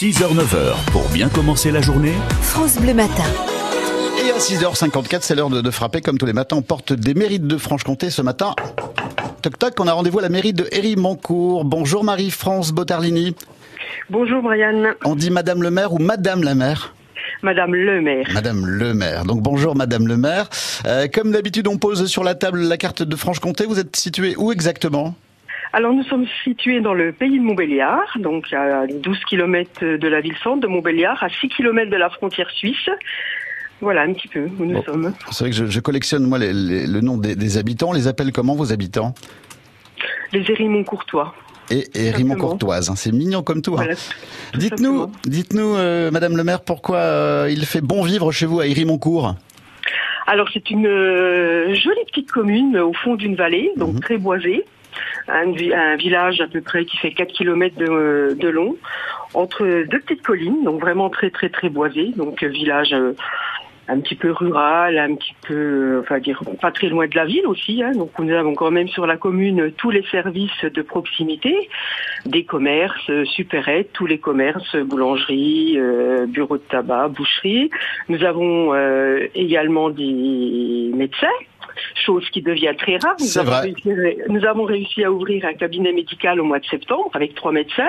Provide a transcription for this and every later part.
6h-9h, pour bien commencer la journée, France Bleu Matin. Et à 6h54, c'est l'heure de, de frapper comme tous les matins. On porte des mérites de Franche-Comté ce matin. Toc toc, on a rendez-vous à la mairie de Héry-Moncourt. Bonjour Marie-France Botarlini. Bonjour Brian, On dit Madame le maire ou Madame la maire Madame le maire. Madame le maire. Donc bonjour Madame le maire. Euh, comme d'habitude, on pose sur la table la carte de Franche-Comté. Vous êtes situé où exactement? Alors nous sommes situés dans le pays de Montbéliard, donc à 12 km de la ville-centre de Montbéliard, à 6 km de la frontière suisse. Voilà un petit peu où nous Bon. sommes. C'est vrai que je, je collectionne moi les- les- le nom des, des habitants. On les appelle comment vos habitants? Les Hérimont courtois. Et, et Rimont Courtoise. hein. C'est mignon comme tout. hein. Voilà. Dites-nous, dites-nous, euh, Madame le maire, pourquoi euh, il fait bon vivre chez vous à Irimoncourt Alors c'est une euh, jolie petite commune au fond d'une vallée, donc Mhm. très boisée. Un, vi- un village à peu près qui fait 4 km de, de long, entre deux petites collines, donc vraiment très très très boisé. Donc euh, village euh, un petit peu rural, un petit peu, euh, enfin dire pas très loin de la ville aussi. hein. donc nous avons quand même sur la commune tous les services de proximité, des commerces, euh, supérettes, tous les commerces, boulangerie, euh, bureau de tabac, boucherie. Nous avons euh, également des médecins, chose qui devient très rare. Nous avons, réussi, nous avons réussi à ouvrir un cabinet médical au mois de septembre avec trois médecins.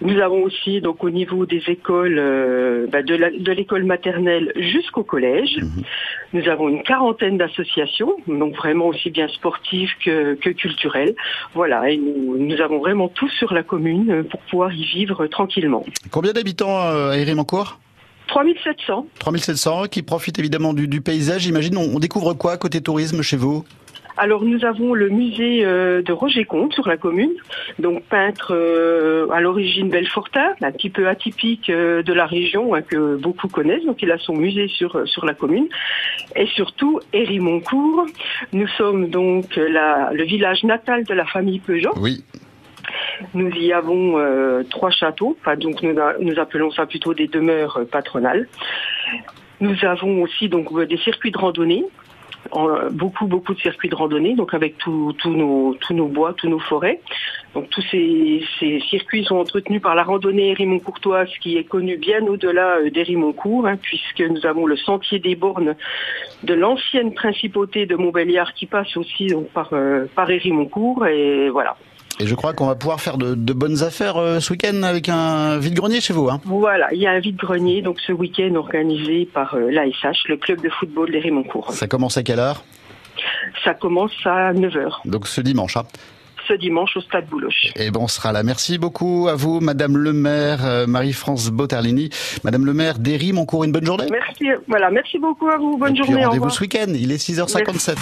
Nous avons aussi donc au niveau des écoles, euh, bah, de l'école maternelle jusqu'au collège. Mhm. Nous avons une quarantaine d'associations, donc vraiment aussi bien sportives que, que culturelles. Voilà, et nous, nous avons vraiment tout sur la commune euh, pour pouvoir y vivre tranquillement. Combien d'habitants euh, à Irimoncourt 3700. 3700 qui profitent évidemment du, du paysage. J'imagine, on, on découvre quoi côté tourisme chez vous? Alors nous avons le musée euh, de Roger Comte sur la commune, donc peintre euh, à l'origine belfortin, un petit peu atypique euh, de la région hein, que beaucoup connaissent. Donc il a son musée sur sur la commune et surtout Héry-Moncourt. Nous sommes donc la, le village natal de la famille Peugeot. Oui. Nous y avons euh, trois châteaux, donc nous, appelons ça plutôt des demeures euh, patronales. Nous avons aussi donc euh, des circuits de randonnée, beaucoup beaucoup de circuits de randonnée, donc avec tous nos tous nos bois, tous nos forêts. Donc tous ces, circuits sont entretenus par la randonnée Hérimont-Courtoise qui est connue bien au-delà euh, d'Hérimont-Court, hein, puisque nous avons le sentier des bornes de l'ancienne principauté de Montbéliard qui passe aussi par euh, par Hérimont-Court et voilà. Et je crois qu'on va pouvoir faire de, de bonnes affaires euh, ce week-end avec un vide-grenier chez vous. Hein. Voilà, il y a un vide-grenier donc ce week-end organisé par euh, l'ASH, le club de football des Rémoncourt. Ça commence à quelle heure? Ça commence à 9h Donc ce dimanche. Hein. ce dimanche au stade Bouloche. Et bon, on sera là. Merci beaucoup à vous, Madame le maire, euh, Marie-France Botarlini. Madame le maire d'Héry-Moncourt, une bonne journée. Merci, voilà, merci beaucoup à vous, bonne Et journée, rendez-vous ce week-end, il est 6h57.